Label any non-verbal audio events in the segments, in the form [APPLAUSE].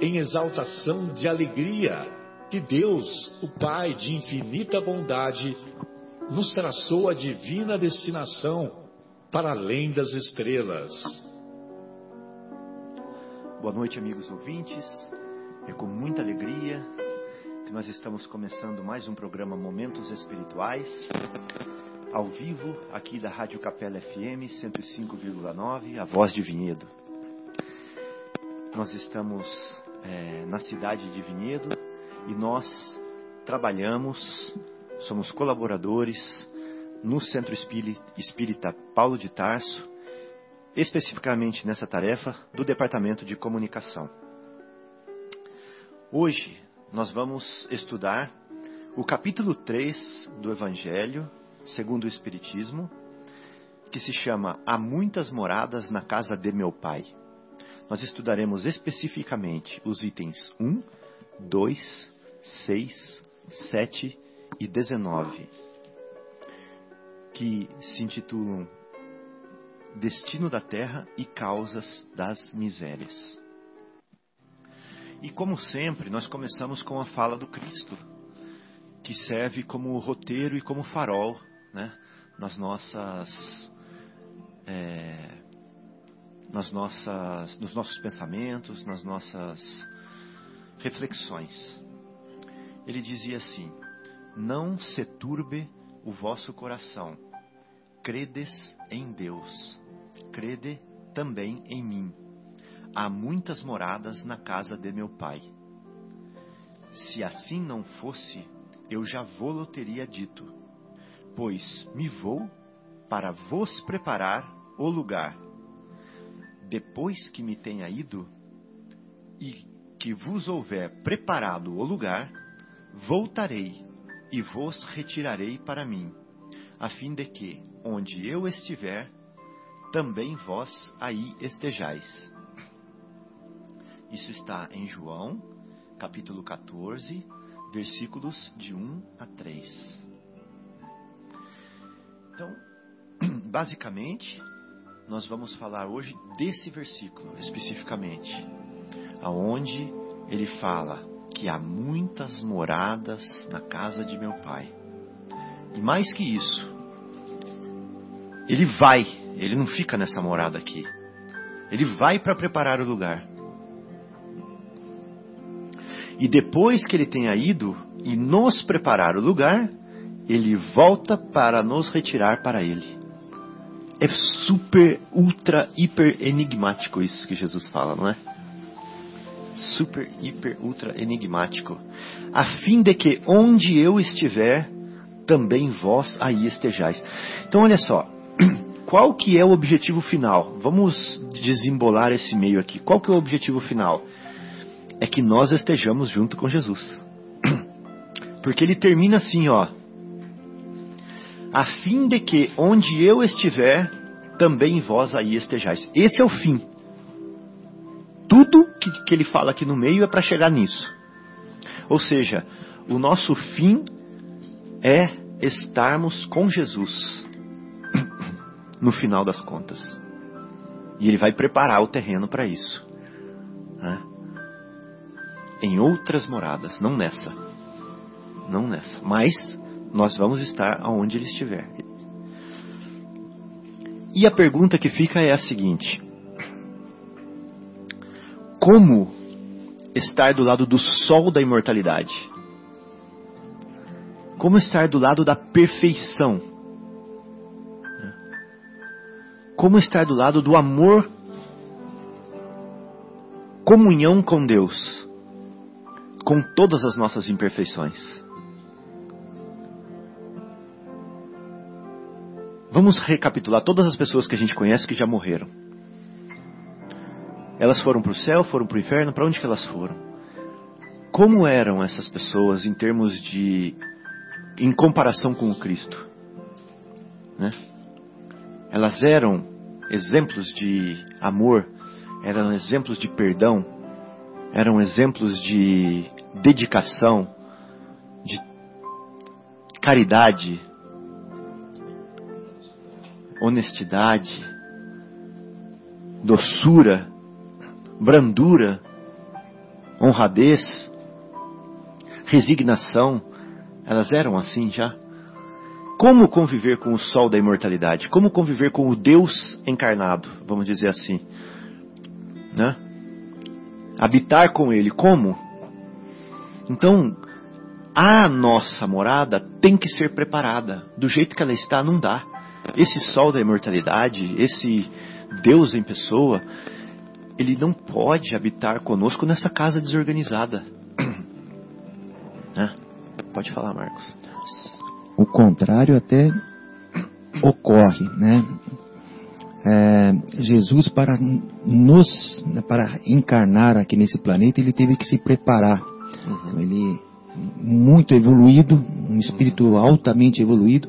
em exaltação de alegria que Deus, o Pai de infinita bondade, nos traçou a divina destinação para além das estrelas. Boa noite, amigos ouvintes. É com muita alegria que nós estamos começando mais um programa Momentos Espirituais, ao vivo, aqui da Rádio Capela FM 105,9, a voz de Vinhedo. Nós estamos é, na cidade de Vinhedo e nós trabalhamos, somos colaboradores no Centro Espírita Paulo de Tarso, especificamente nessa tarefa do Departamento de Comunicação. Hoje nós vamos estudar o capítulo 3 do Evangelho, segundo o Espiritismo, que se chama Há muitas moradas na casa de meu Pai nós estudaremos especificamente os itens 1, 2, 6, 7 e 19, que se intitulam Destino da Terra e Causas das Misérias. E como sempre, nós começamos com a fala do Cristo, que serve como roteiro e como farol né, nas nossas. É, nas nossas, nos nossos pensamentos, nas nossas reflexões. Ele dizia assim: Não se turbe o vosso coração, credes em Deus, crede também em mim. Há muitas moradas na casa de meu pai. Se assim não fosse, eu já vou-lo teria dito, pois me vou para vos preparar o lugar depois que me tenha ido e que vos houver preparado o lugar, voltarei e vos retirarei para mim, a fim de que, onde eu estiver, também vós aí estejais. Isso está em João, capítulo 14, versículos de 1 a 3. Então, [CLEARS THROAT] basicamente, nós vamos falar hoje desse versículo especificamente, aonde ele fala que há muitas moradas na casa de meu pai. E mais que isso, ele vai, ele não fica nessa morada aqui. Ele vai para preparar o lugar. E depois que ele tenha ido e nos preparar o lugar, ele volta para nos retirar para ele. É super, ultra, hiper enigmático isso que Jesus fala, não é? Super, hiper, ultra enigmático. A fim de que onde eu estiver, também vós aí estejais. Então olha só, [CLEARS THROAT] qual que é o objetivo final? Vamos desembolar esse meio aqui. Qual que é o objetivo final? É que nós estejamos junto com Jesus. [CLEARS THROAT] Porque ele termina assim, ó a fim de que onde eu estiver, também vós aí estejais. Esse é o fim. Tudo que, que ele fala aqui no meio é para chegar nisso. Ou seja, o nosso fim é estarmos com Jesus [CLEARS THROAT] no final das contas. E ele vai preparar o terreno para isso. Né? Em outras moradas, não nessa. Não nessa. Mas nós vamos estar aonde ele estiver. E a pergunta que fica é a seguinte: Como estar do lado do sol da imortalidade? Como estar do lado da perfeição? Como estar do lado do amor, comunhão com Deus, com todas as nossas imperfeições? Vamos recapitular todas as pessoas que a gente conhece que já morreram. Elas foram para o céu, foram para o inferno, para onde que elas foram? Como eram essas pessoas em termos de em comparação com o Cristo? Né? Elas eram exemplos de amor, eram exemplos de perdão, eram exemplos de dedicação, de caridade, honestidade, doçura, brandura, honradez, resignação, elas eram assim já. Como conviver com o sol da imortalidade? Como conviver com o Deus encarnado, vamos dizer assim? Né? Habitar com Ele, como? Então, a nossa morada tem que ser preparada. Do jeito que ela está, não dá. Esse sol da imortalidade, esse Deus em pessoa, ele não pode habitar conosco nessa casa desorganizada. [CLEARS THROAT] né? Pode falar, Marcos. O contrário até ocorre, né? É, Jesus para nos para encarnar aqui nesse planeta ele teve que se preparar uhum. então, ele muito evoluído um espírito altamente evoluído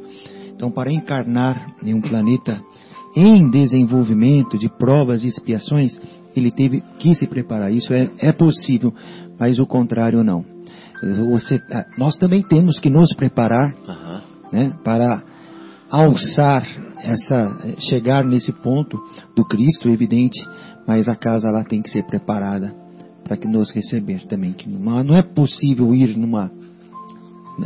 então, para encarnar em um planeta em desenvolvimento de provas e expiações, ele teve que se preparar. Isso é, é possível, mas o contrário não. Você, ah, nós também temos que nos preparar uhum. né, para alçar essa, chegar nesse ponto do Cristo, evidente, mas a casa lá tem que ser preparada para que nos receber também. Que não é possível ir numa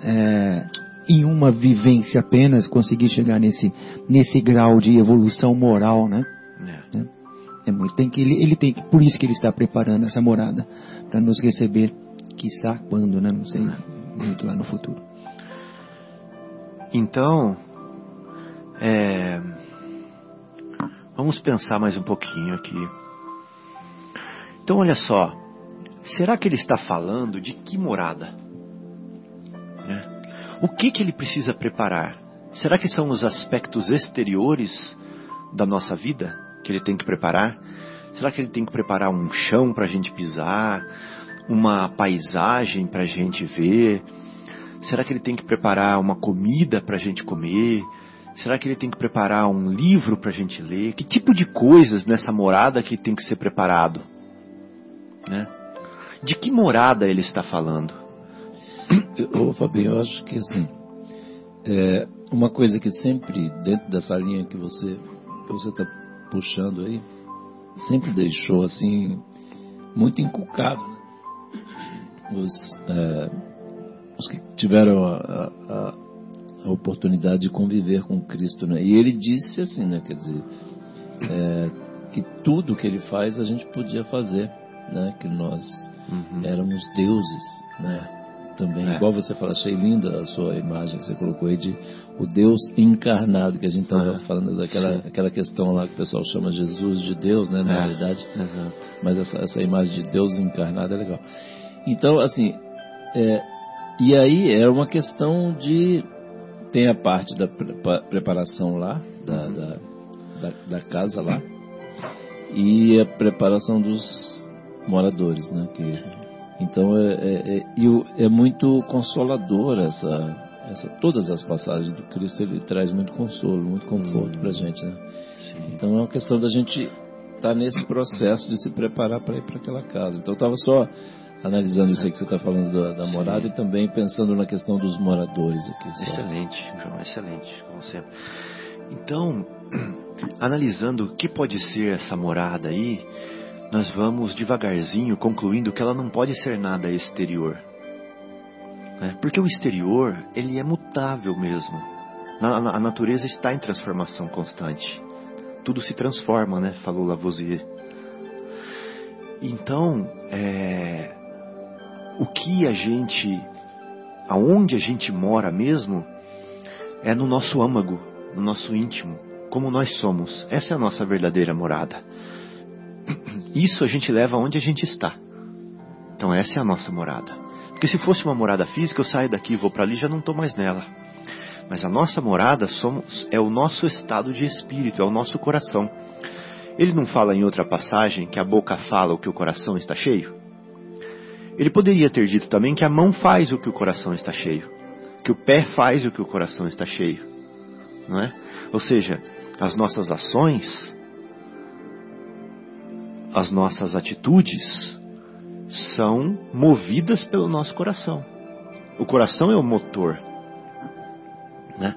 é, em uma vivência apenas conseguir chegar nesse, nesse grau de evolução moral, né? É, é, é muito. Tem que, ele, ele tem que, por isso que ele está preparando essa morada para nos receber, quiçá quando, né? Não sei, muito lá no futuro. Então, é, vamos pensar mais um pouquinho aqui. Então, olha só, será que ele está falando de que morada? O que, que ele precisa preparar? Será que são os aspectos exteriores da nossa vida que ele tem que preparar? Será que ele tem que preparar um chão para a gente pisar? Uma paisagem para a gente ver? Será que ele tem que preparar uma comida para a gente comer? Será que ele tem que preparar um livro para a gente ler? Que tipo de coisas nessa morada que tem que ser preparado? Né? De que morada ele está falando? Ô Fabinho, eu acho que assim, é uma coisa que sempre, dentro dessa linha que você que você está puxando aí, sempre deixou assim, muito inculcado. Né? Os, é, os que tiveram a, a, a, oportunidade de conviver com Cristo, né? E ele disse assim, né? Quer dizer, é, que tudo que ele faz a gente podia fazer, né? Que nós uhum. éramos deuses, né? Também. É. Igual você fala, achei linda a sua imagem que você colocou aí de o Deus encarnado, que a gente estava falando daquela aquela questão lá que o pessoal chama Jesus de Deus, né, na é. realidade. Exato. Mas essa, essa imagem de Deus encarnado é legal. Então, assim, é, e aí é uma questão de. Tem a parte da preparação lá, da, uhum. da, da, da casa lá, e a preparação dos moradores, né? Que então é, é, é, é muito consolador essa, essa, todas as passagens do Cristo ele traz muito consolo, muito conforto para a gente, né? Então é uma questão da gente estar tá nesse processo de se preparar para ir para aquela casa. Então eu estava só analisando isso aí que você está falando da, da morada e também pensando na questão dos moradores aqui. Só. Excelente, João, excelente, como sempre. Então, [CLEARS THROAT] analisando o que pode ser essa morada aí, nós vamos devagarzinho concluindo que ela não pode ser nada exterior. Né? Porque o exterior, ele é mutável mesmo. A, natureza está em transformação constante. Tudo se transforma, né? Falou Lavoisier. Então, é, o que a gente aonde a gente mora mesmo é no nosso âmago, no nosso íntimo, como nós somos. Essa é a nossa verdadeira morada. Isso a gente leva onde a gente está. Então essa é a nossa morada. Porque se fosse uma morada física, eu saio daqui, vou para ali, já não estou mais nela. Mas a nossa morada somos, é o nosso estado de espírito, é o nosso coração. Ele não fala em outra passagem que a boca fala o que o coração está cheio? Ele poderia ter dito também que a mão faz o que o coração está cheio, que o pé faz o que o coração está cheio, não é? Ou seja, as nossas ações, as nossas atitudes são movidas pelo nosso coração. O coração é o motor, né?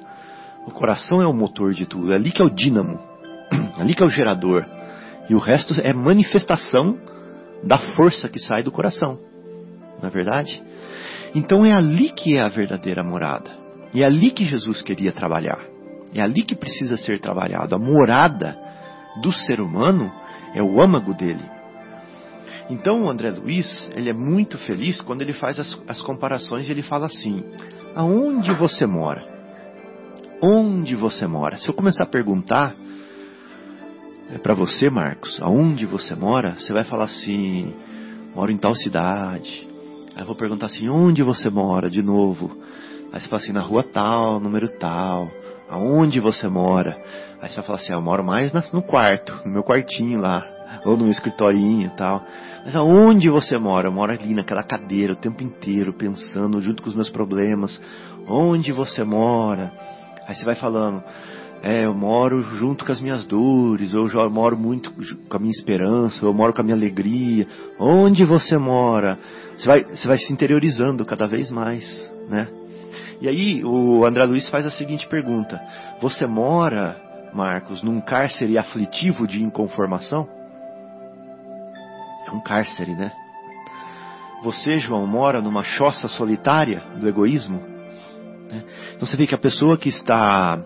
O coração é o motor de tudo, é ali que é o dínamo, [CLEARS THROAT] ali que é o gerador. E o resto é manifestação da força que sai do coração. Não é verdade? Então é ali que é a verdadeira morada. E é ali que Jesus queria trabalhar. É ali que precisa ser trabalhado. A morada do ser humano é o âmago dele. Então o André Luiz, ele é muito feliz quando ele faz as, as comparações e ele fala assim: aonde você mora? Onde você mora? Se eu começar a perguntar é para você, Marcos, aonde você mora, você vai falar assim: moro em tal cidade. Aí eu vou perguntar assim: onde você mora de novo? Aí você fala assim: na rua tal, número tal. Aonde você mora? Aí você vai falar assim: eu moro mais no quarto, no meu quartinho lá, ou no meu escritorinho e tal. Mas aonde você mora? Eu moro ali naquela cadeira o tempo inteiro, pensando junto com os meus problemas. Onde você mora? Aí você vai falando: é, eu moro junto com as minhas dores, ou eu moro muito com a minha esperança, ou eu moro com a minha alegria. Onde você mora? Você vai, você vai se interiorizando cada vez mais, né? E aí o André Luiz faz a seguinte pergunta: Você mora, Marcos, num cárcere aflitivo de inconformação? É um cárcere, né? Você, João, mora numa choça solitária do egoísmo? Né? Então você vê que a pessoa que está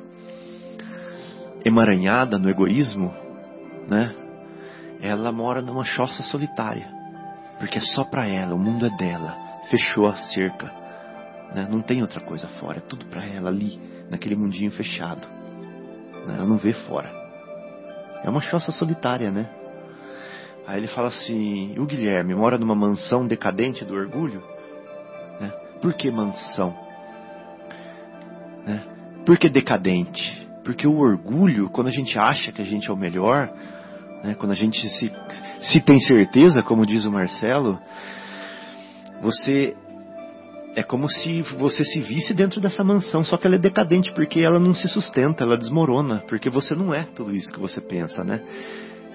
emaranhada no egoísmo, né? Ela mora numa choça solitária, porque é só para ela, o mundo é dela, fechou a cerca, né? Não tem outra coisa fora, é tudo para ela ali, naquele mundinho fechado. Né? Ela não vê fora. É uma choça solitária, né? Aí ele fala assim: o Guilherme mora numa mansão decadente do orgulho? Né? Por que mansão? Né? Por que decadente? Porque o orgulho, quando a gente acha que a gente é o melhor, né, quando a gente se, se tem certeza, como diz o Marcelo, você é como se você se visse dentro dessa mansão, só que ela é decadente porque ela não se sustenta, ela desmorona, porque você não é tudo isso que você pensa, né?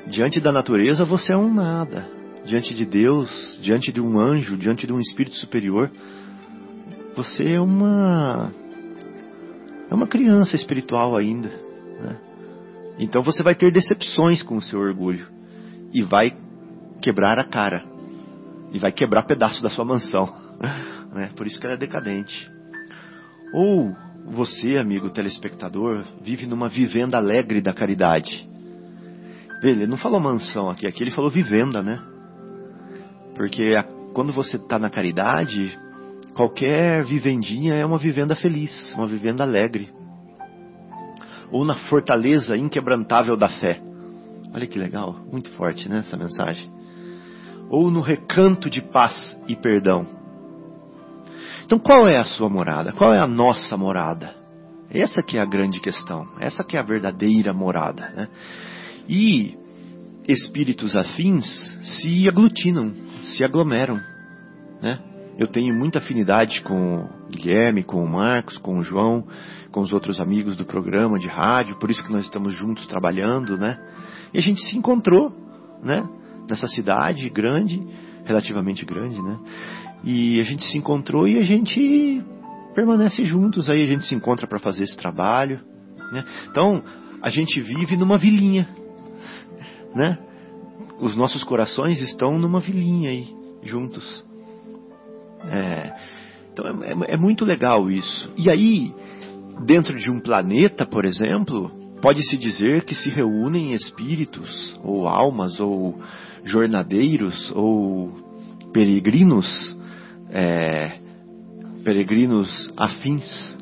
Diante da natureza você é um nada. Diante de Deus, diante de um anjo, diante de um espírito superior, você é uma é uma criança espiritual ainda. Né? Então você vai ter decepções com o seu orgulho e vai quebrar a cara e vai quebrar pedaço da sua mansão. [LAUGHS] Né? Por isso que ela é decadente. Ou você, amigo telespectador, vive numa vivenda alegre da caridade. Ele não falou mansão aqui, aqui ele falou vivenda, né? Porque a, quando você está na caridade, Qualquer vivendinha é uma vivenda feliz, uma vivenda alegre. Ou na fortaleza inquebrantável da fé. Olha que legal, muito forte, né, essa mensagem. Ou no recanto de paz e perdão. Então, qual é a sua morada? Qual é a nossa morada? Essa que é a grande questão. Essa que é a verdadeira morada, né? E espíritos afins se aglutinam, se aglomeram, né? Eu tenho muita afinidade com o Guilherme, com o Marcos, com o João, com os outros amigos do programa de rádio, por isso que nós estamos juntos trabalhando, né? E a gente se encontrou, né? Nessa cidade grande, relativamente grande, né? E a gente se encontrou e a gente permanece juntos, aí a gente se encontra para fazer esse trabalho, né? Então, a gente vive numa vilinha, né? Os nossos corações estão numa vilinha aí, juntos. É, então é, é, é muito legal isso. E aí, dentro de um planeta, por exemplo, pode-se dizer que se reúnem espíritos, ou almas, ou jornadeiros, ou peregrinos, é, peregrinos afins,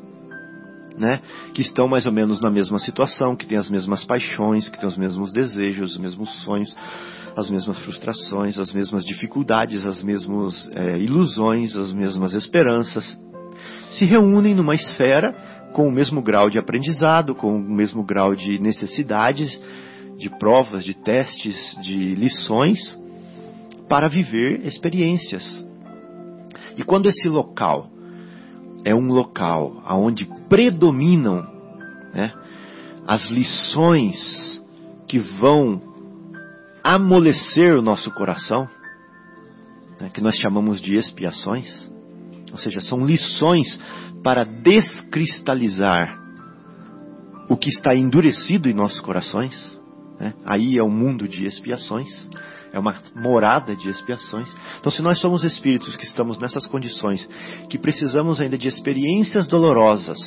né? Que estão mais ou menos na mesma situação, que têm as mesmas paixões, que têm os mesmos desejos, os mesmos sonhos, as mesmas frustrações, as mesmas dificuldades, as mesmas é, ilusões, as mesmas esperanças. Se reúnem numa esfera com o mesmo grau de aprendizado, com o mesmo grau de necessidades, de provas, de testes, de lições, para viver experiências. E quando esse local é um local onde predominam né, as lições que vão amolecer o nosso coração, né, que nós chamamos de expiações, ou seja, são lições para descristalizar o que está endurecido em nossos corações. Né? Aí é um mundo de expiações, é uma morada de expiações. Então, se nós somos espíritos que estamos nessas condições, que precisamos ainda de experiências dolorosas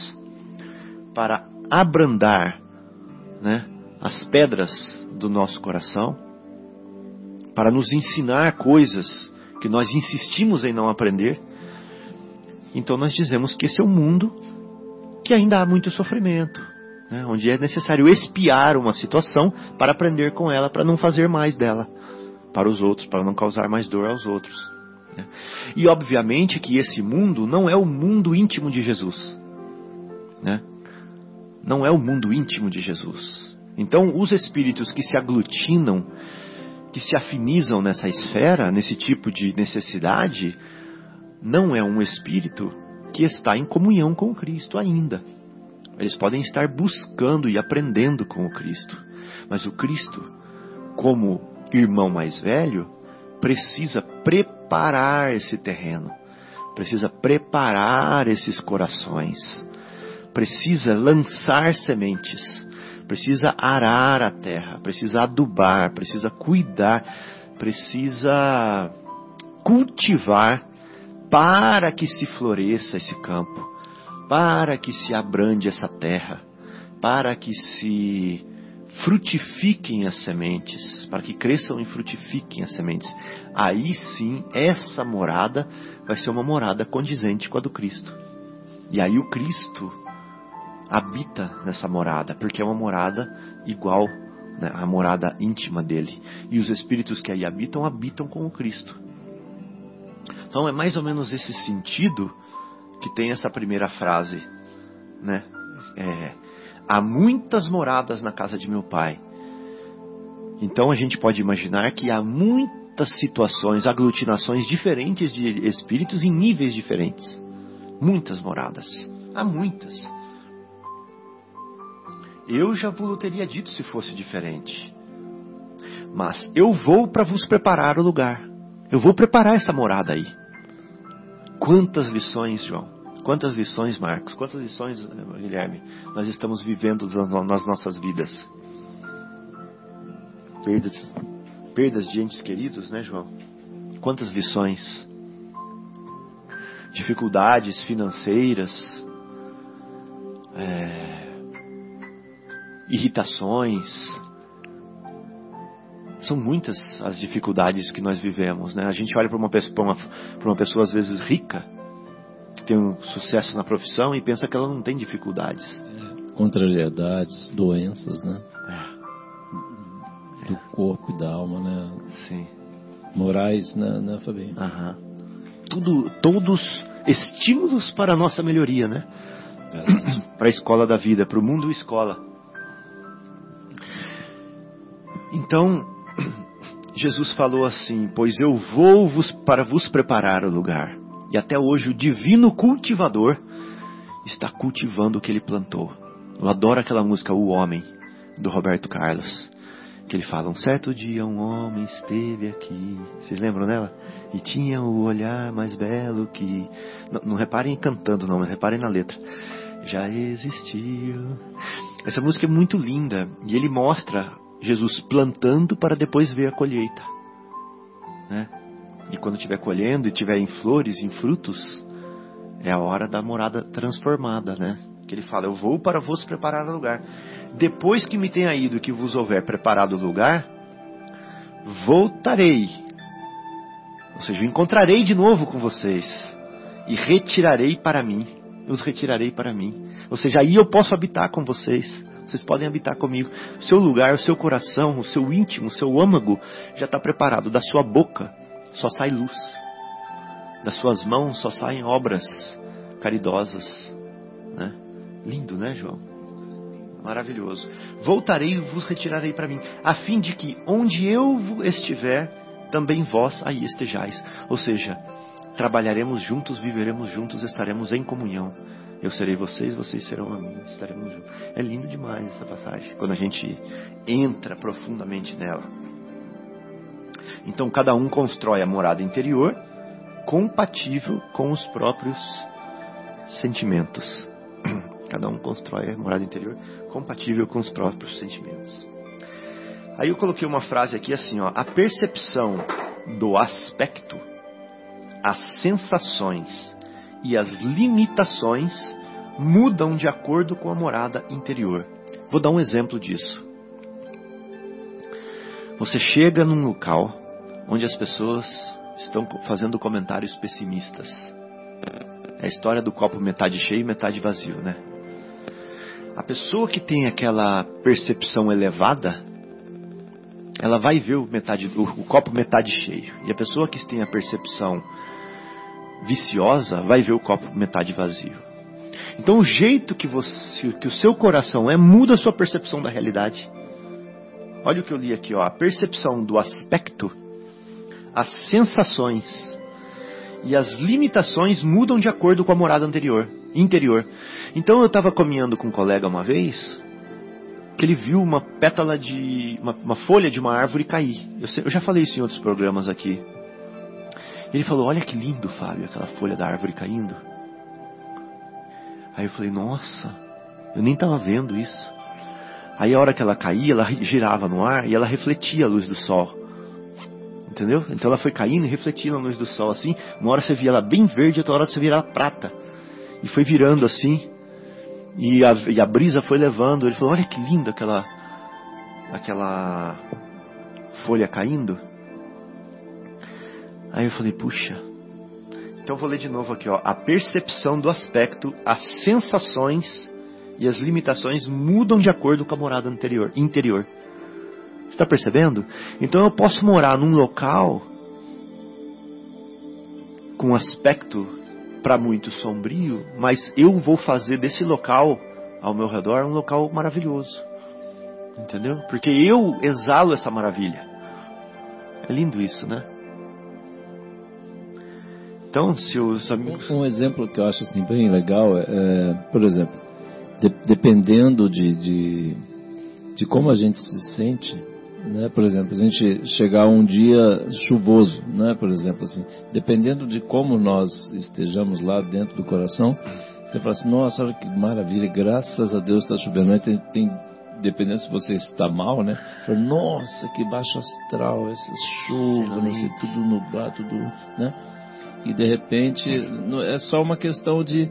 para abrandar né, as pedras do nosso coração, para nos ensinar coisas que nós insistimos em não aprender, então nós dizemos que esse é um mundo que ainda há muito sofrimento, né? onde é necessário espiar uma situação para aprender com ela, para não fazer mais dela para os outros, para não causar mais dor aos outros. Né? E obviamente que esse mundo não é o mundo íntimo de Jesus. Né? Não é o mundo íntimo de Jesus. Então, os espíritos que se aglutinam, que se afinizam nessa esfera, nesse tipo de necessidade, não é um espírito que está em comunhão com Cristo ainda. Eles podem estar buscando e aprendendo com o Cristo, mas o Cristo, como irmão mais velho, precisa preparar esse terreno, precisa preparar esses corações, precisa lançar sementes, precisa arar a terra, precisa adubar, precisa cuidar, precisa cultivar para que se floresça esse campo, para que se abrande essa terra, para que se frutifiquem as sementes, para que cresçam e frutifiquem as sementes. Aí sim, essa morada vai ser uma morada condizente com a do Cristo. E aí o Cristo habita nessa morada, porque é uma morada igual né, à morada íntima dele. E os espíritos que aí habitam, habitam com o Cristo. Então é mais ou menos esse sentido que tem essa primeira frase, né? É, há muitas moradas na casa de meu pai. Então a gente pode imaginar que há muitas situações, aglutinações diferentes de espíritos em níveis diferentes. Muitas moradas. Há muitas. Eu já vos teria dito se fosse diferente. Mas eu vou para vos preparar o lugar. Eu vou preparar essa morada aí. Quantas lições, João? Quantas lições, Marcos? Quantas lições, Guilherme, nós estamos vivendo nas nossas vidas? Perdas, perdas de entes queridos, né, João? Quantas lições? Dificuldades financeiras, é, irritações, são muitas as dificuldades que nós vivemos, né? A gente olha para uma, uma, uma pessoa às vezes rica, tem um sucesso na profissão e pensa que ela não tem dificuldades. Contrariedades, doenças, né? É. Do corpo e da alma, né? Sim. Morais, né, né Fabinho? Aham. Tudo, todos estímulos para a nossa melhoria, né? É. [CLEARS THROAT] para a escola da vida, para o mundo escola. Então, [CLEARS THROAT] Jesus falou assim: Pois eu vou vos, para vos preparar o lugar. E até hoje o divino cultivador está cultivando o que ele plantou. Eu adoro aquela música O Homem, do Roberto Carlos. Que ele fala: Um certo dia um homem esteve aqui. Vocês lembram dela? E tinha o olhar mais belo que. Não, não reparem cantando, não, mas reparem na letra. Já existiu. Essa música é muito linda. E ele mostra Jesus plantando para depois ver a colheita. Né? E quando estiver colhendo e estiver em flores, em frutos, é a hora da morada transformada, né? Que ele fala: Eu vou para vos preparar o lugar. Depois que me tenha ido e que vos houver preparado o lugar, voltarei. Ou seja, eu encontrarei de novo com vocês. e retirarei para mim, os retirarei para mim. Ou seja, aí eu posso habitar com vocês. Vocês podem habitar comigo. Seu lugar, o seu coração, o seu íntimo, o seu âmago já está preparado. Da sua boca só sai luz. Das suas mãos só saem obras caridosas. Né? Lindo, né, João? Maravilhoso. Voltarei e vos retirarei para mim, a fim de que onde eu estiver, também vós aí estejais. Ou seja, trabalharemos juntos, viveremos juntos, estaremos em comunhão. Eu serei vocês, vocês serão a mim, estaremos juntos. É lindo demais essa passagem, quando a gente entra profundamente nela. Então cada um constrói a morada interior compatível com os próprios sentimentos. [CLEARS THROAT] Cada um constrói a morada interior compatível com os próprios sentimentos. Aí eu coloquei uma frase aqui assim, ó, a percepção do aspecto, as sensações e as limitações mudam de acordo com a morada interior. Vou dar um exemplo disso. Você chega num local onde as pessoas estão fazendo comentários pessimistas. É a história do copo metade cheio e metade vazio, né? A pessoa que tem aquela percepção elevada, ela vai ver o, metade, o, o copo metade cheio. E a pessoa que tem a percepção viciosa vai ver o copo metade vazio. Então o jeito que, você, que o seu coração é muda a sua percepção da realidade. Olha o que eu li aqui, ó, a percepção do aspecto, as sensações e as limitações mudam de acordo com a morada anterior interior. Então eu estava caminhando com um colega uma vez, que ele viu uma pétala de. uma, uma folha de uma árvore cair. Eu, eu, já falei isso em outros programas aqui. Ele falou: Olha que lindo, Fábio, aquela folha da árvore caindo. Aí eu falei: Nossa, eu nem estava vendo isso. Aí a hora que ela caía, ela girava no ar e ela refletia a luz do sol. Entendeu? Então ela foi caindo e refletia a luz do sol assim. Uma hora você via ela bem verde, outra hora você via ela prata e foi virando assim. E a, e a brisa foi levando. Ele falou: Olha que linda aquela, aquela folha caindo. Aí eu falei: Puxa. Então eu vou ler de novo aqui: ó. A percepção do aspecto, as sensações e as limitações mudam de acordo com a morada anterior, interior. Está percebendo? Então eu posso morar num local com aspecto para muito sombrio, mas eu vou fazer desse local ao meu redor um local maravilhoso. Entendeu? Porque eu exalo essa maravilha. É lindo isso, né? Então, se os amigos. Um, exemplo que eu acho assim bem legal é, é por exemplo, de, dependendo de, de, de como a gente se sente, né? Por exemplo, a gente chegar um dia chuvoso, né? Por exemplo, assim, dependendo de como nós estejamos lá dentro do coração, você fala assim, nossa, olha que maravilha, graças a Deus está chovendo. Aí tem, tem, dependendo se você está mal, né? Fala, nossa, que baixo astral, essas chuvas, sei, tudo nublado, tudo, né? E de repente, é só uma questão de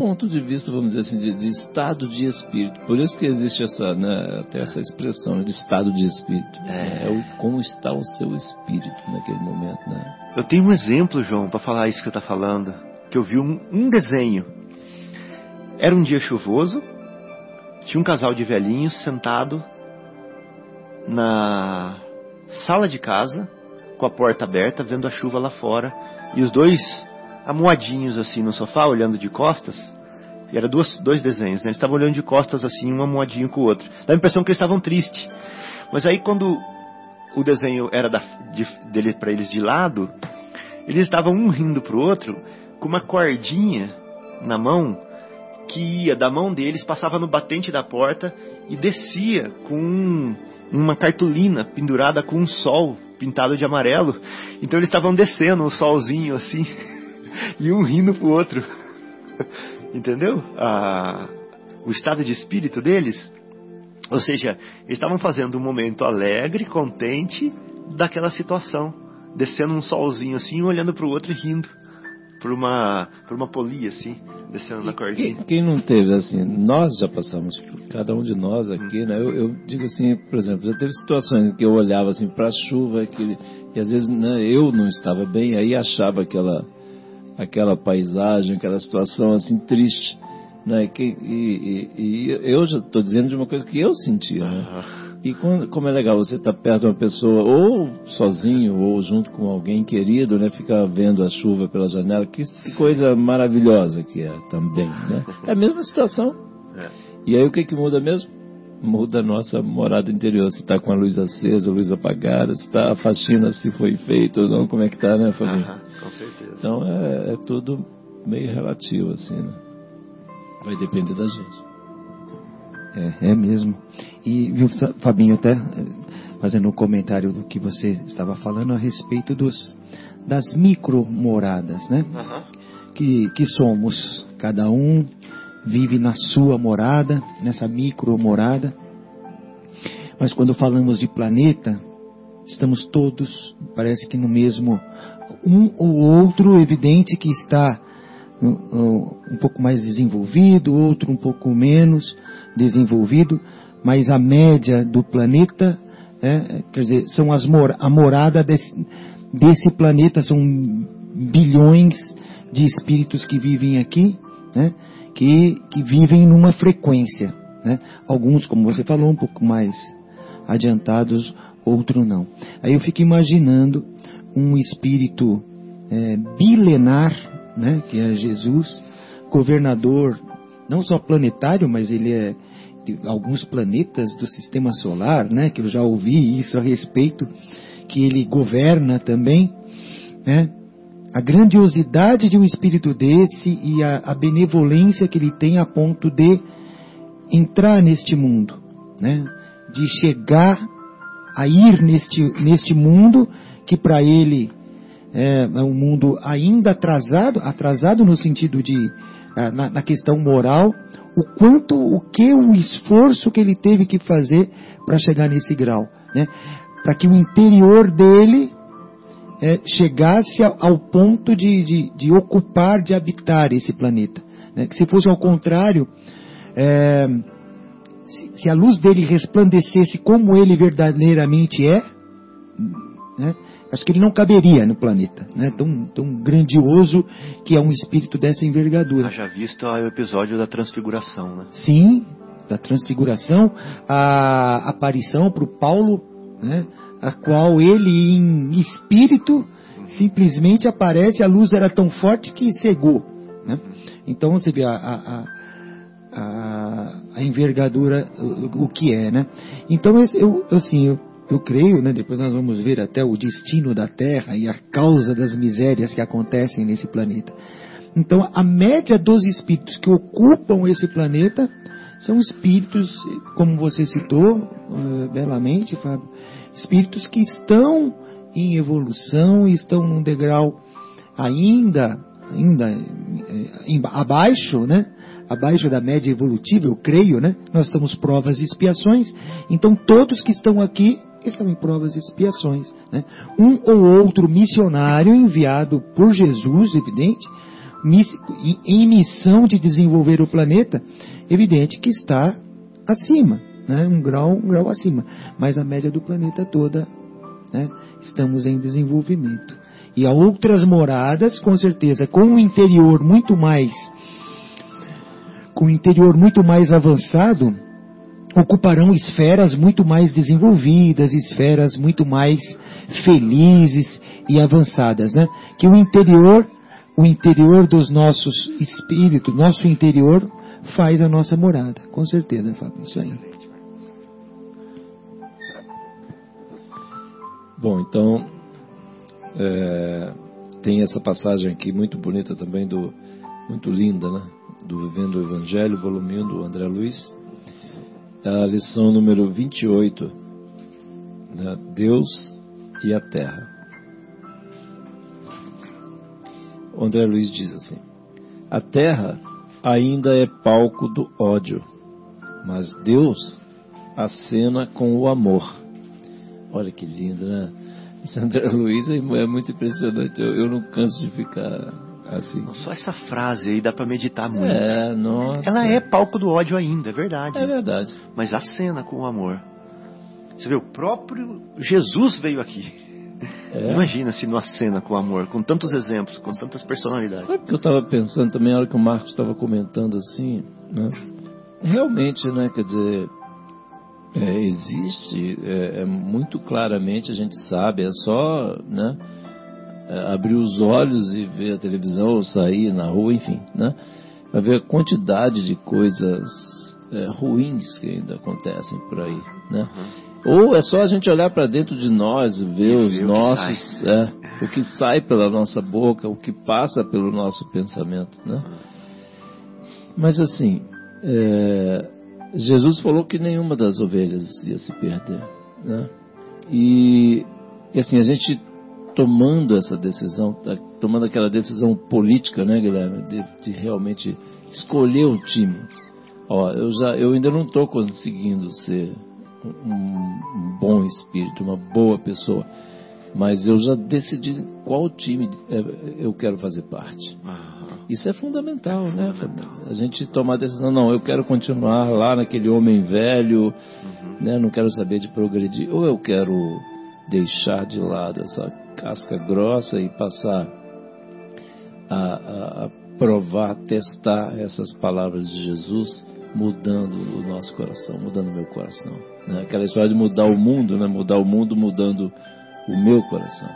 ponto de vista, vamos dizer assim, de, de, estado de espírito. Por isso que existe essa, né, até essa expressão de estado de espírito. É, é o, como está o seu espírito naquele momento, né? Eu tenho um exemplo, João, para falar isso que você está falando, que eu vi um, um desenho. Era um dia chuvoso, tinha um casal de velhinhos sentado na sala de casa, com a porta aberta, vendo a chuva lá fora, e os dois amoadinhos assim no sofá, olhando de costas. E era duas, dois desenhos, né? Eles estavam olhando de costas assim, um amoadinho com o outro. Dá a impressão que eles estavam tristes. Mas aí quando o desenho era da, de, dele para eles de lado, eles estavam um rindo pro outro com uma cordinha na mão que ia da mão deles, passava no batente da porta e descia com um, uma cartolina pendurada com um sol pintado de amarelo. Então eles estavam descendo o solzinho assim. [LAUGHS] [LAUGHS] e um rindo pro outro. [LAUGHS] Entendeu? Ah, o estado de espírito deles. Ou seja, eles estavam fazendo um momento alegre, contente daquela situação. Descendo um solzinho assim, olhando pro outro e rindo. Por uma, por uma polia assim, descendo na cordinha. Quem, quem, não teve assim, nós já passamos, cada um de nós aqui, né? Eu, eu digo assim, por exemplo, já teve situações em que eu olhava assim para a chuva que, e às vezes né, eu não estava bem, aí achava aquela aquela paisagem, aquela situação assim triste. Né? Que, e, e, e eu já estou dizendo de uma coisa que eu sentia. Né? E como, como, é legal você estar tá perto de uma pessoa, ou sozinho, ou junto com alguém querido, né? Ficar vendo a chuva pela janela, que, que coisa maravilhosa que é também, né? É a mesma situação. É. E aí o que, que muda mesmo? Muda a nossa morada interior. Se está com a luz acesa, a luz apagada, se está a faxina, se foi feita ou não, como é que está, né, família? com certeza. Então é, é tudo meio relativo, assim, né? Vai depender da gente. É, é mesmo. E, viu, Fabinho, até eh, fazendo um comentário do que você estava falando a respeito dos, das micro-moradas, né? Uhum. Que, que somos. Cada um vive na sua morada, nessa micro-morada. Mas quando falamos de planeta, estamos todos, parece que no mesmo, um ou outro, evidente que está um pouco mais desenvolvido, outro um pouco menos desenvolvido, mas a média do planeta, é, quer dizer, são as mor a morada desse, desse planeta, são bilhões de espíritos que vivem aqui, né, que, que vivem numa frequência. Né? Alguns, como você falou, um pouco mais adiantados, outros não. Aí eu fico imaginando um espírito é, bilenar né, que é Jesus, governador não só planetário, mas ele é de alguns planetas do sistema solar, né, que eu já ouvi isso a respeito, que ele governa também, né? A grandiosidade de um espírito desse e a, a benevolência que ele tem a ponto de entrar neste mundo, né? De chegar a ir neste, neste mundo que para ele é, é um mundo ainda atrasado, atrasado no sentido de é, na, na, questão moral, o quanto, o que, o esforço que ele teve que fazer para chegar nesse grau, né? Para que o interior dele é, chegasse ao, ponto de, de, de, ocupar, de habitar esse planeta. Né? Que se fosse ao contrário, é, se, a luz dele resplandecesse como ele verdadeiramente é, né? Acho que ele não caberia no planeta, né? Tão, tão grandioso que é um espírito dessa envergadura. Já visto o episódio da transfiguração, né? Sim, da transfiguração, a aparição para o Paulo, né? A qual ele em espírito simplesmente aparece, a luz era tão forte que cegou, né? Então você vê a, a, a, a envergadura, o, o, que é, né? Então eu, assim, eu eu creio, né, depois nós vamos ver até o destino da Terra e a causa das misérias que acontecem nesse planeta. Então, a média dos espíritos que ocupam esse planeta são espíritos, como você citou uh, belamente, Fábio, espíritos que estão em evolução, estão num degrau ainda, ainda uh, abaixo, né? Abaixo da média evolutiva, eu creio, né? Nós estamos provas e expiações. Então, todos que estão aqui estão em provas e expiações. Né? Um ou outro missionário enviado por Jesus, evidente, em missão de desenvolver o planeta, evidente que está acima, né? um, grau, um grau acima. Mas a média do planeta toda, né? estamos em desenvolvimento. E há outras moradas, com certeza, com um interior muito mais, com um interior muito mais avançado, ocuparão esferas muito mais desenvolvidas, esferas muito mais felizes e avançadas, né? Que o interior, o interior dos nossos espíritos, nosso interior faz a nossa morada, com certeza, Fábio, isso aí. Bom, então é, tem essa passagem aqui muito bonita também do muito linda, né? Do Vivendo o Evangelho, volume 1 do André Luiz, a lição número 28, né? Deus e a Terra. André Luiz diz assim: A Terra ainda é palco do ódio, mas Deus acena com o amor. Olha que lindo, né? Esse André Luiz é, é muito impressionante. Eu, eu não canso de ficar Assim. Só essa frase aí dá para meditar muito. É, nossa. Ela é palco do ódio ainda, é verdade. É verdade. Mas a cena com o amor. Você vê, o próprio Jesus veio aqui. É. Imagina se numa cena com amor, com tantos exemplos, com tantas personalidades. Sabe o que eu estava pensando também, na hora que o Marcos estava comentando assim, né? Realmente, né, quer dizer, é, existe, é, é muito claramente a gente sabe, é só, né, abrir os olhos e ver a televisão ou sair na rua, enfim, né, para ver a quantidade de coisas é, ruins que ainda acontecem por aí, né. Ou é só a gente olhar para dentro de nós e ver E os ver o que nossos, é, o que sai pela nossa boca, o que passa pelo nosso pensamento, né? Mas assim, é, Jesus falou que nenhuma das ovelhas ia se perder, né? E, e assim, a gente tomando essa decisão, tá tomando aquela decisão política, né, Guilherme, de, de realmente escolher o time. Ó, eu já, eu ainda não estou conseguindo ser um, um bom espírito, uma boa pessoa, mas eu já decidi qual time é, eu quero fazer parte. Isso é fundamental, né? A gente tomar a decisão, não, eu quero continuar lá naquele homem velho, né? Não quero saber de progredir, ou eu quero deixar de lado essa casca grossa e passar a, a, a provar, testar essas palavras de Jesus, mudando o nosso coração, mudando o meu coração. Né? Aquela história de mudar o mundo, né? Mudar o mundo mudando o meu coração.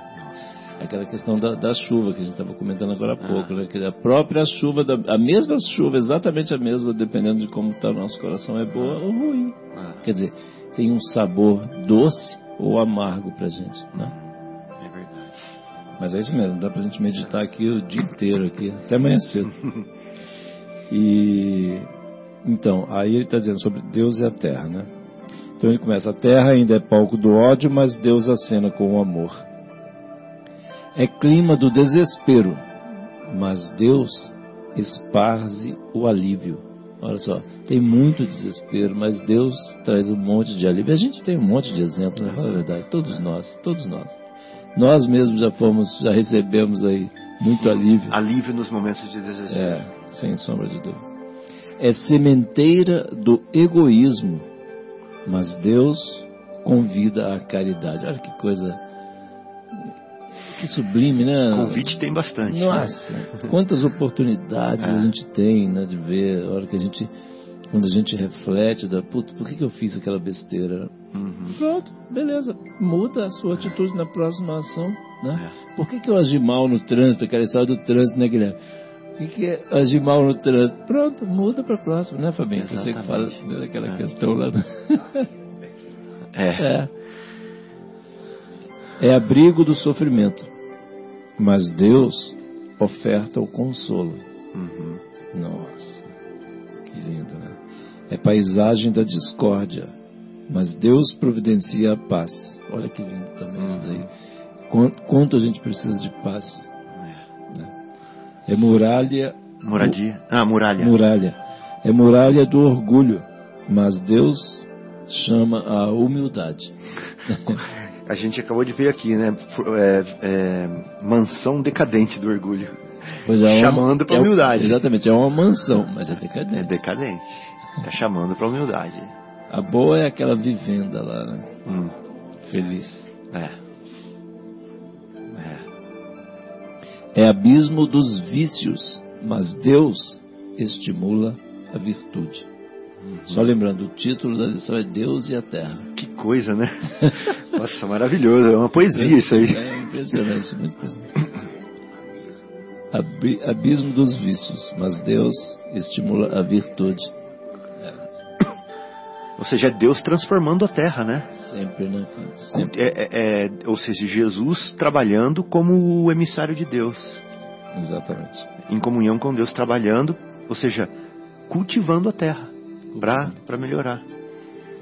Aquela questão da, da chuva que a gente estava comentando agora há pouco, né? Que a própria chuva, da, a mesma chuva, exatamente a mesma, dependendo de como está o nosso coração, é boa ou ruim. Quer dizer, tem um sabor doce ou amargo pra gente, né? Mas é isso mesmo, dá pra gente meditar aqui o dia inteiro aqui, até amanhã cedo. [LAUGHS] E então, aí ele está dizendo sobre Deus e a terra, né? Então ele começa, a terra ainda é palco do ódio, mas Deus acena com o amor. É clima do desespero, mas Deus esparze o alívio. Olha só, tem muito desespero, mas Deus traz um monte de alívio. A gente tem um monte de exemplos, né? Fala a verdade, todos nós, todos nós. Nós mesmos já fomos, já recebemos aí muito alívio. Alívio nos momentos de desespero. É, sem sombra de dúvida. É sementeira do egoísmo, mas Deus convida à caridade. Olha que coisa. Que sublime, né? Convite tem bastante. né? Nossa, quantas oportunidades É. a gente tem, né, de ver, a hora que a gente, quando a gente reflete, da, puta, por que, que eu fiz aquela besteira? Uhum. Pronto, beleza, muda a sua atitude na próxima ação, né? É. Por que, que eu agi mal no trânsito, aquela história do trânsito, né, Guilherme? O que, que é agir mal no trânsito? Pronto, muda para próxima, né, Fabinho? Você que fala Exatamente. daquela É. questão lá. Do... [LAUGHS] É. É. É abrigo do sofrimento, mas Deus oferta o consolo. É paisagem da discórdia, mas Deus providencia a paz. Olha que lindo também isso daí. Quanto, quanto a gente precisa de paz. né? É muralha, Moradia. Ah, muralha. muralha. É muralha do orgulho, mas Deus chama a humildade. [LAUGHS] A gente acabou de ver aqui, né? É, é, mansão decadente do orgulho. É, uma- Chamando pra é- humildade. Exatamente, é uma mansão, mas é É decadente. Decadente. Tá chamando pra humildade. A boa é aquela vivenda lá, né? Hum. Feliz. É. É. É abismo dos vícios, mas Deus estimula a virtude. Só lembrando, o título da lição é Deus e a Terra. Que coisa, né? [LAUGHS] Nossa, maravilhoso. É uma poesia isso aí. É impressionante, muito impressionante. Abi- Abismo dos vícios, mas Deus estimula a virtude. Ou seja, é Deus transformando a terra, né? Sempre, né? Sempre. É, é- é- ou seja, Jesus trabalhando como o emissário de Deus. Exatamente. Em comunhão com Deus, trabalhando, ou seja, cultivando a terra para melhorar.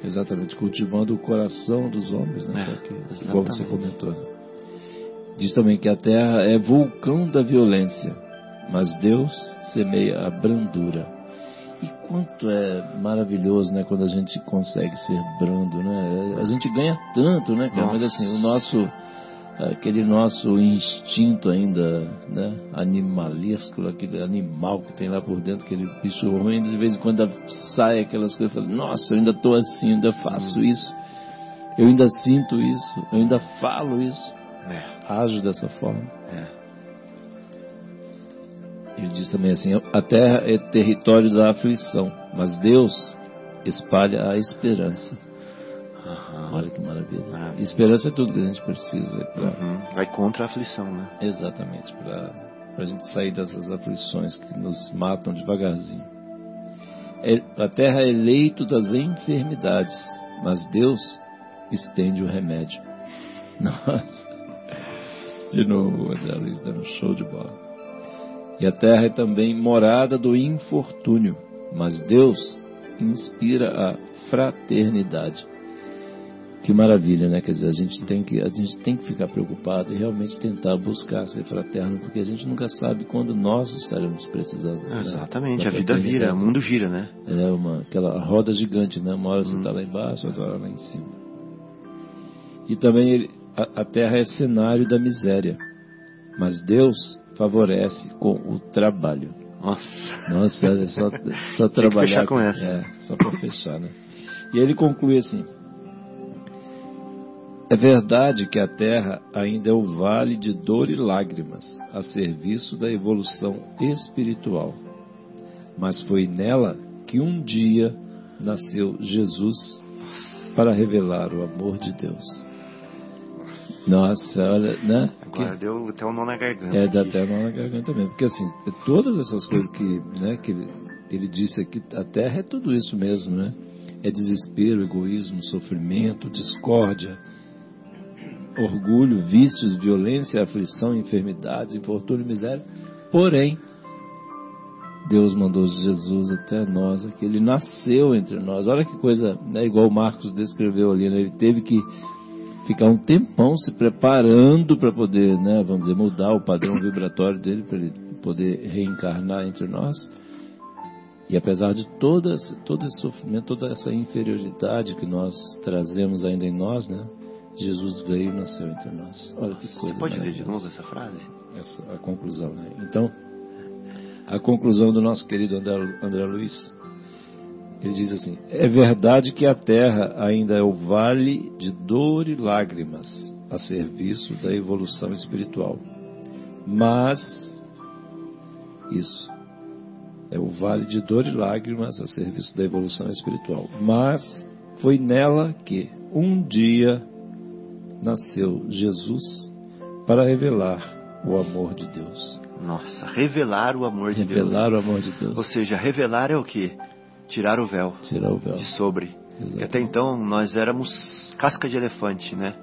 Exatamente, cultivando o coração dos homens, né? É, igual você comentou. Diz também que a terra é vulcão da violência, mas Deus semeia a brandura. Quanto é maravilhoso, né, quando a gente consegue ser brando, né? A gente ganha tanto, né, cara? Mas assim, o nosso aquele nosso instinto ainda, né, animalesco, aquele animal que tem lá por dentro, aquele bicho ruim, de vez em quando sai aquelas coisas, fala, nossa, eu ainda estou assim, ainda faço isso, eu ainda sinto isso, eu ainda falo isso, É, age dessa forma. é. Ele diz também assim: a terra é território da aflição, mas Deus espalha a esperança. Aham. Olha que maravilha. Esperança é tudo que a gente precisa para Uhum. Vai contra a aflição, né? Exatamente, para a gente sair dessas aflições que nos matam devagarzinho. É- A terra é leito das enfermidades, mas Deus estende o remédio. [LAUGHS] Nossa, de novo o André Luiz dando um show de bola. E a terra é também morada do infortúnio, mas Deus inspira a fraternidade. Que maravilha, né? Quer dizer, a gente tem que, a gente tem que ficar preocupado e realmente tentar buscar ser fraterno, porque a gente nunca sabe quando nós estaremos precisando. né, Exatamente, da a vida vira, o mundo gira, né? É uma, aquela roda gigante, né? Uma hora você Hum. está lá embaixo, outra hora lá em cima. E também a, a terra é cenário da miséria, mas Deus favorece com o trabalho. Nossa. Nossa, é só, [LAUGHS] só trabalhar. fechar com essa. É, só para fechar, né? E ele conclui assim: É verdade que a terra ainda é o vale de dor e lágrimas, a serviço da evolução espiritual. Mas foi nela que um dia nasceu Jesus para revelar o amor de Deus. Nossa, olha, né? Agora deu até um nó na garganta. É, aqui. até nó na garganta mesmo. Porque assim, todas essas coisas que, né, que ele, ele disse aqui, a terra é tudo isso mesmo, né? É desespero, egoísmo, sofrimento, discórdia, orgulho, vícios, violência, aflição, enfermidades, infortúnio, miséria. Porém, Deus mandou Jesus até nós aqui. Ele nasceu entre nós. Olha que coisa, né, igual o Marcos descreveu ali, né? Ele teve que ficar um tempão se preparando para poder, né, vamos dizer, mudar o padrão [COUGHS] vibratório dele para ele poder reencarnar entre nós. E apesar de todas, todo esse sofrimento, toda essa inferioridade que nós trazemos ainda em nós, né, Jesus veio e nasceu entre nós. Olha que coisa. Você pode ler de novo essa frase? essa a conclusão, né? Então, a conclusão do nosso querido André, André Luiz, ele diz assim: é verdade que a Terra ainda é o vale de dor e lágrimas a serviço da evolução espiritual, mas isso é o vale de dor e lágrimas a serviço da evolução espiritual, mas foi nela que um dia nasceu Jesus para revelar o amor de Deus. Nossa, revelar o amor de Revelar Deus. o amor de Deus. Ou seja, revelar é o quê? Tirar o véu Tirar o véu. de sobre. Porque até então nós éramos casca de elefante, né?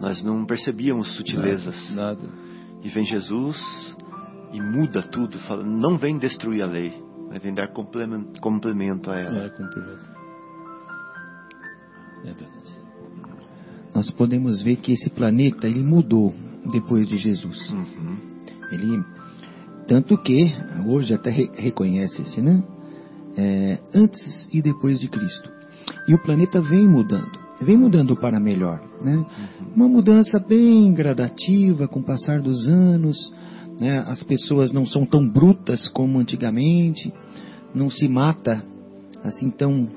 Nós não percebíamos sutilezas. Nada. nada. E vem Jesus e muda tudo, fala, não vem destruir a lei, mas vem dar complemento, complemento a ela. É cumprimento. É verdade. Nós podemos ver que esse planeta ele mudou depois de Jesus. Uhum. Ele tanto que hoje até re- reconhece-se, né? É, antes e depois de Cristo. E o planeta vem mudando, vem mudando para melhor, né? Uma mudança bem gradativa com o passar dos anos, né? As pessoas não são tão brutas como antigamente, não se mata assim tão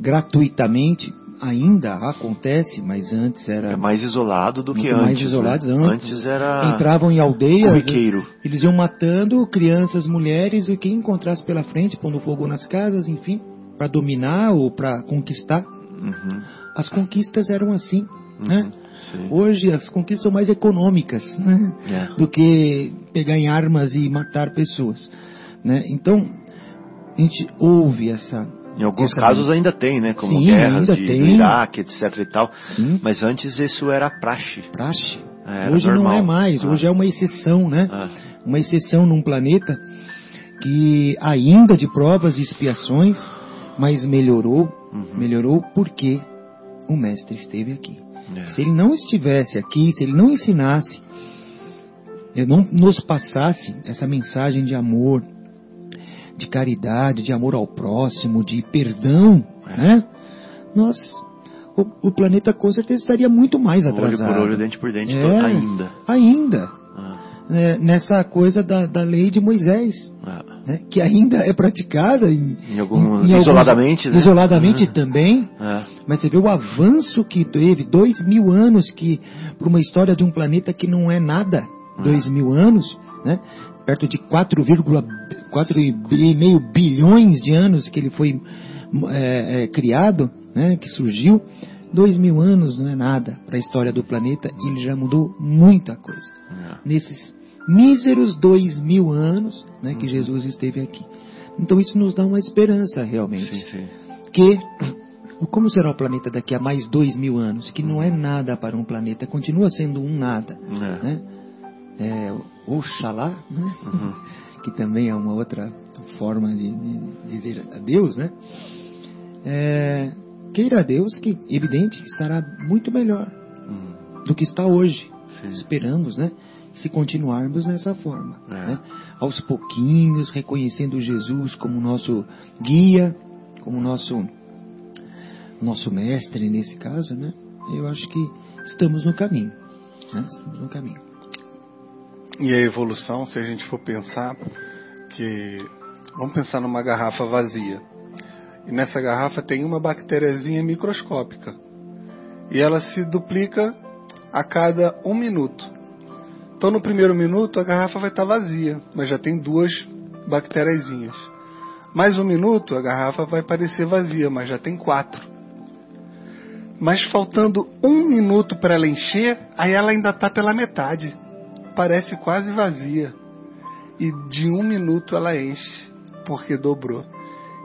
gratuitamente. Ainda acontece, mas antes era É mais isolado do que antes. mais isolados né? antes. Antes era entravam em aldeias, corriqueiro. eles iam matando crianças, mulheres e quem encontrasse pela frente, pondo fogo nas casas, enfim, para dominar ou para conquistar. Uhum. As conquistas eram assim, Uhum. né? Sim. Hoje as conquistas são mais econômicas, né? É. do que pegar em armas e matar pessoas, né? Então a gente ouve essa Em alguns essa- casos ainda tem, né? Como Sim, guerras de, tem. do Iraque, etc e tal. sim, Mas antes isso era praxe. praxe. Era Hoje não normal. é mais, Ah. hoje é uma exceção, né? Ah, uma exceção num planeta que ainda de provas e expiações, mas melhorou, Uhum. melhorou porque o mestre esteve aqui. é. Se ele não estivesse aqui, se ele não ensinasse, ele não nos passasse essa mensagem de amor, de caridade, de amor ao próximo, de perdão, né? Nós, o, o planeta com certeza estaria muito mais Olho atrasado. por olho, dente por dente, É. ainda. Ainda Ah, né, nessa coisa da, da lei de Moisés. ah. né, que ainda é praticada em, Em algum- em alguns- isoladamente, né? isoladamente Uhum. também. É. Mas você vê o avanço que teve, dois mil anos que para uma história de um planeta que não é nada, dois mil anos, né? Perto de 4,5 bilhões de anos que ele foi é, é, criado, né? Que surgiu. Dois mil anos não é nada para a história do planeta e ele já mudou muita coisa. É. Nesses míseros dois mil anos né, que Jesus esteve aqui. Então isso nos dá uma esperança realmente Sim, sim. que como será o planeta daqui a mais dois mil anos? Que não é nada para um planeta, continua sendo um nada. É. Né? É, Oxalá, né? Uhum. [LAUGHS] que também é uma outra forma de, de dizer a Deus, né? É, queira a Deus que, evidente, estará muito melhor Hum, do que está hoje. sim. Esperamos, né? Se continuarmos nessa forma. É. né? Aos pouquinhos, reconhecendo Jesus como nosso guia, como nosso, nosso mestre nesse caso, né? Eu acho que estamos no caminho. Né? Estamos no caminho. E a evolução, se a gente for pensar que. Vamos pensar numa garrafa vazia. E nessa garrafa tem uma bactériazinha microscópica. E ela se duplica a cada um minuto. Então no primeiro minuto a garrafa vai estar vazia, mas já tem duas bactériazinhas. Mais um minuto a garrafa vai parecer vazia, mas já tem quatro. Mas faltando um minuto para ela encher, aí ela ainda está pela metade. Parece quase vazia. E de um minuto ela enche, porque dobrou.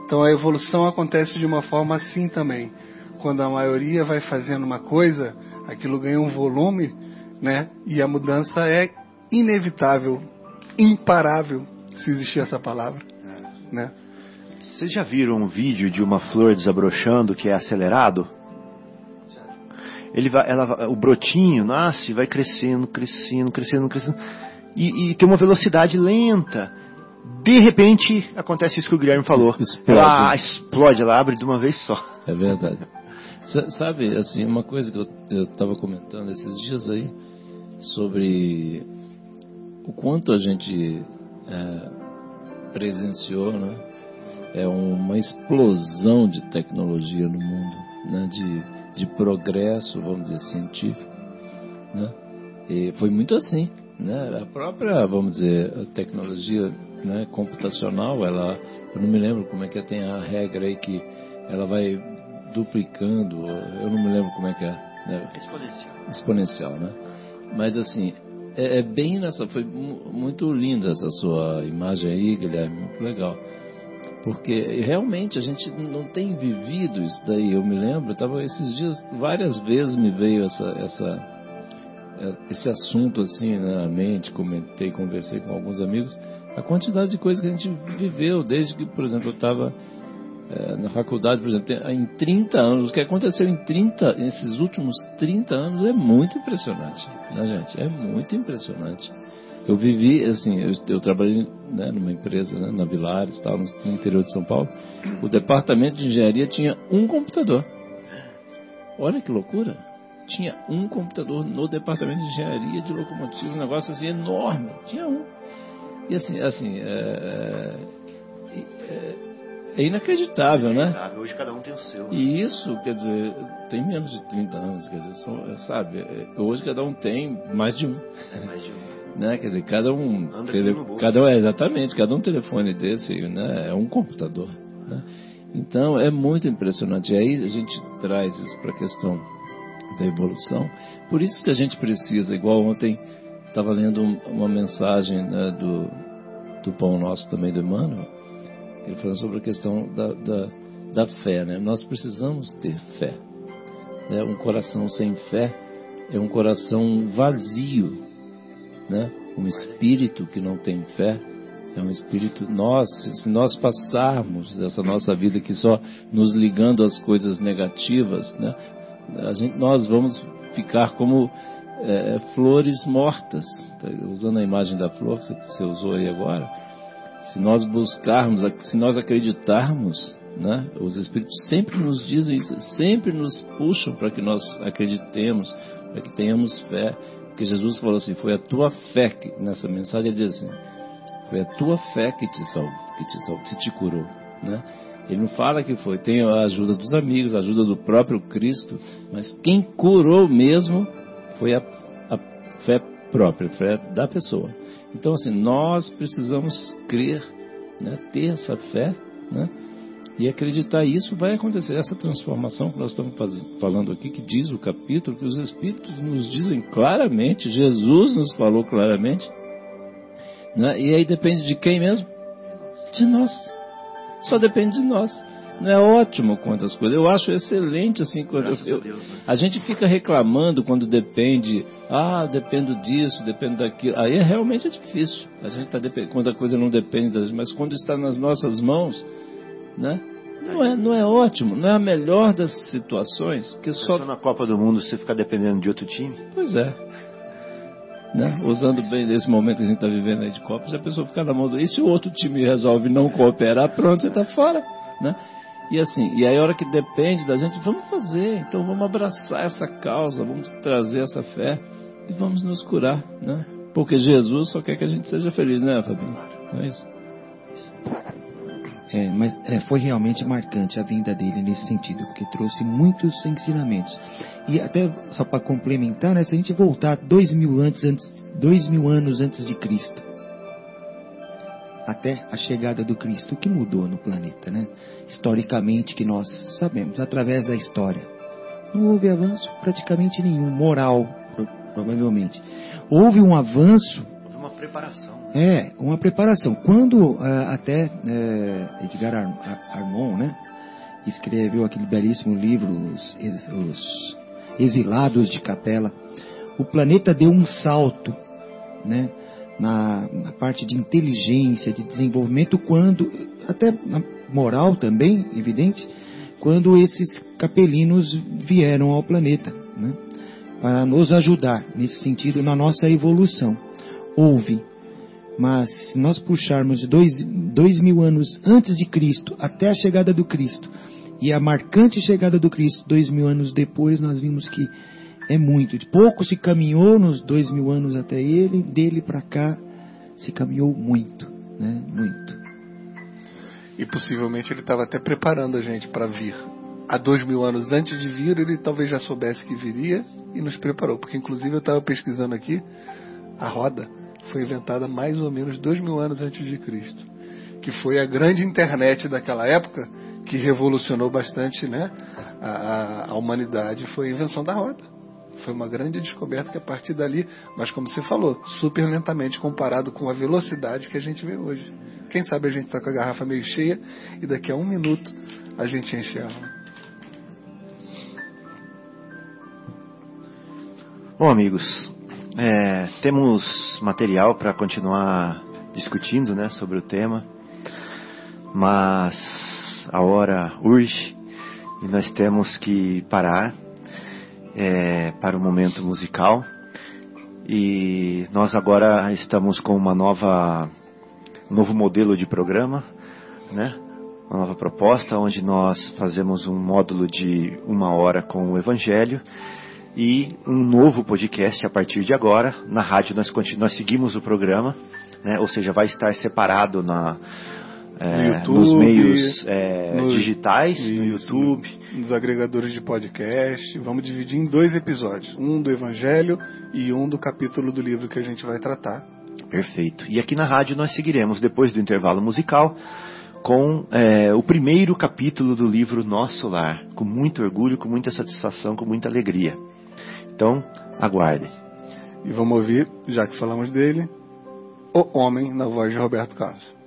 Então a evolução acontece de uma forma assim também. Quando a maioria vai fazendo uma coisa, aquilo ganha um volume, né? E a mudança é inevitável, imparável, se existir essa palavra, né? Vocês já viram um vídeo de uma flor desabrochando que é acelerado? Ele vai, ela, o brotinho nasce, vai crescendo, crescendo, crescendo, crescendo, e, e tem uma velocidade lenta. De repente acontece isso que o Guilherme falou. Explode. Ela explode, ela abre de uma vez só. É verdade. Sa- Sabe, assim, uma coisa que eu estava comentando esses dias aí sobre o quanto a gente é, presenciou, né? É uma explosão de tecnologia no mundo, né? De, de progresso, vamos dizer, científico, né? E foi muito assim, né? A própria, vamos dizer, a tecnologia né, computacional, ela, eu não me lembro como é que é, tem a regra aí que ela vai duplicando, eu não me lembro como é que é, né? Exponencial. exponencial, né? Mas assim, é, é bem nessa, foi mu- muito linda essa sua imagem aí, Guilherme, muito legal. Porque realmente a gente não tem vivido isso daí. Eu me lembro, tava esses dias, várias vezes me veio essa, essa, é, esse assunto assim na mente, comentei, conversei com alguns amigos, a quantidade de coisas que a gente viveu, desde que, por exemplo, eu estava é, na faculdade, por exemplo, em 30 anos, o que aconteceu em 30, nesses últimos 30 anos é muito impressionante, né, gente? É muito impressionante. Eu vivi, assim, eu, eu trabalhei né, numa empresa né, na Vilares, tal, no, interior de São Paulo. O departamento de engenharia tinha um computador. Olha que loucura! Tinha um computador no departamento de engenharia de locomotiva, um negócio assim enorme. Tinha um. E assim, assim, é, é, é inacreditável, né? Hoje cada um tem o seu. E isso, quer dizer, tem menos de 30 anos, quer dizer, são, sabe, é, hoje cada um tem mais de um, É mais de um. Né? Quer dizer, cada um, tele- cada um, é, exatamente, cada um telefone desse, né, é um computador, né? Então, é muito impressionante. E aí a gente traz isso para a questão da evolução. Por isso que a gente precisa, igual ontem, estava lendo um- uma mensagem né, do, do Pão Nosso também do Emmanuel, ele falando sobre a questão da, da, da fé, né? Nós precisamos ter fé. né? Um coração sem fé é um coração vazio, né? Um espírito que não tem fé é um espírito nós, se nós passarmos essa nossa vida aqui só nos ligando às coisas negativas, né? A gente, nós vamos ficar como é, flores mortas, tá? usando a imagem da flor que você- usou aí agora. Se nós buscarmos, se nós acreditarmos, né? Os espíritos sempre nos dizem isso, sempre nos puxam para que nós acreditemos, para que tenhamos fé. Porque Jesus falou assim: foi a tua fé que, nessa mensagem ele diz assim: foi a tua fé que te salvou, que te, que te curou, né? Ele não fala que foi, tem a ajuda dos amigos, a ajuda do próprio Cristo, mas quem curou mesmo foi a, a fé própria, a fé da pessoa. Então, assim, nós precisamos crer, né, ter essa fé, né, e acreditar isso vai acontecer. Essa transformação que nós estamos falando aqui, que diz o capítulo, que os Espíritos nos dizem claramente, Jesus nos falou claramente, né, e aí depende de quem mesmo? De nós. Só depende de nós. Não é ótimo quantas coisas. Eu acho excelente assim quando eu, eu, Deus, né? a gente fica reclamando quando depende, ah, dependo disso, dependo daquilo. Aí é, realmente é difícil. A gente está quando a coisa não depende da gente, mas quando está nas nossas mãos, né? Não é, não é ótimo, não é a melhor das situações, porque só na Copa do Mundo você ficar dependendo de outro time. Pois é. Né? Usando bem desse momento que a gente está vivendo aí de Copa, se a pessoa ficar na mão do. E se o outro time resolve não cooperar, pronto, você está fora. Né? E assim, e aí a hora que depende da gente, vamos fazer, então vamos abraçar essa causa, vamos trazer essa fé e vamos nos curar, né? Porque Jesus só quer que a gente seja feliz, né, Fabinho? Não é isso? É, mas é, foi realmente marcante a vinda dele nesse sentido, porque trouxe muitos ensinamentos. E até só para complementar, né, se a gente voltar dois mil, antes, antes, dois mil anos antes de Cristo, até a chegada do Cristo, o que mudou no planeta, né? Historicamente, que nós sabemos, através da história. Não houve avanço praticamente nenhum, moral, provavelmente. Houve um avanço. Houve uma preparação. É, uma preparação. Quando uh, até uh, Edgar Ar Armon, né? Escreveu aquele belíssimo livro, Os, Os Exilados de Capela, o planeta deu um salto, né? na, na, parte de inteligência, de desenvolvimento, quando, até na moral também, evidente, quando esses capelinos vieram ao planeta, né, para nos ajudar nesse sentido na nossa evolução. Houve, mas se nós puxarmos dois, dois mil anos antes de Cristo até a chegada do Cristo e a marcante chegada do Cristo dois mil anos depois, nós vimos que é muito. De pouco se caminhou nos dois mil anos até ele, dele para cá se caminhou muito, né? Muito. E possivelmente ele estava até preparando a gente para vir. Há dois mil anos antes de vir, ele talvez já soubesse que viria e nos preparou. Porque inclusive eu estava pesquisando aqui, a roda foi inventada mais ou menos dois mil anos antes de Cristo, que foi a grande internet daquela época que revolucionou bastante, né? A, a, humanidade foi a invenção da roda. Foi uma grande descoberta que a partir dali, mas como você falou, super lentamente comparado com a velocidade que a gente vê hoje. Quem sabe a gente está com a garrafa meio cheia e daqui a um minuto a gente enche ela. Bom, amigos, é, temos material para continuar discutindo né, sobre o tema, mas a hora urge e nós temos que parar é, para o momento musical. E nós agora estamos com uma nova, um novo modelo de programa, né? Uma nova proposta, onde nós fazemos um módulo de uma hora com o Evangelho e um novo podcast a partir de agora. Na rádio nós, nós seguimos o programa, né? ou seja, vai estar separado na, é, YouTube, nos meios é, no, digitais, isso, no YouTube. Nos agregadores de podcast. Vamos dividir em dois episódios: um do Evangelho e um do capítulo do livro que a gente vai tratar. Perfeito. E aqui na rádio nós seguiremos, depois do intervalo musical, com é, o primeiro capítulo do livro Nosso Lar, com muito orgulho, com muita satisfação, com muita alegria. Então, aguardem. E vamos ouvir, já que falamos dele, O Homem, na voz de Roberto Carlos.